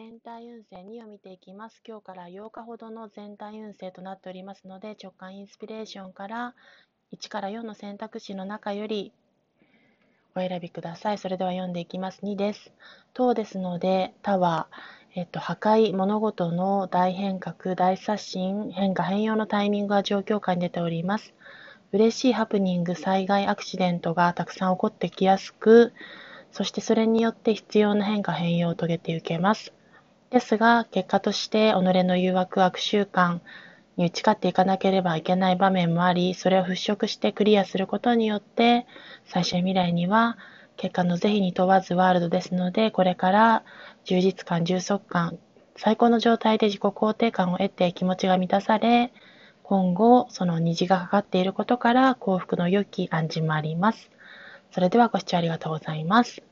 全体運勢2を見ていきます。今日から8日ほどの全体運勢となっておりますので、直感インスピレーションから1から4の選択肢の中よりお選びください。それでは読んでいきます。2です。等ですので、他は、えっと、破壊、物事の大変革、大刷新、変化、変容のタイミングが状況下に出ております。嬉しいハプニング、災害、アクシデントがたくさん起こってきやすく、そしてそれによって必要な変化、変容を遂げていけます。ですが、結果として己の誘惑、悪習慣に打ち勝っていかなければいけない場面もあり、それを払拭してクリアすることによって、最終未来には結果の是非に問わずワールドですので、これから充実感、充足感、最高の状態で自己肯定感を得て気持ちが満たされ、今後、その虹がかかっていることから幸福の良き暗示もあります。それではご視聴ありがとうございます。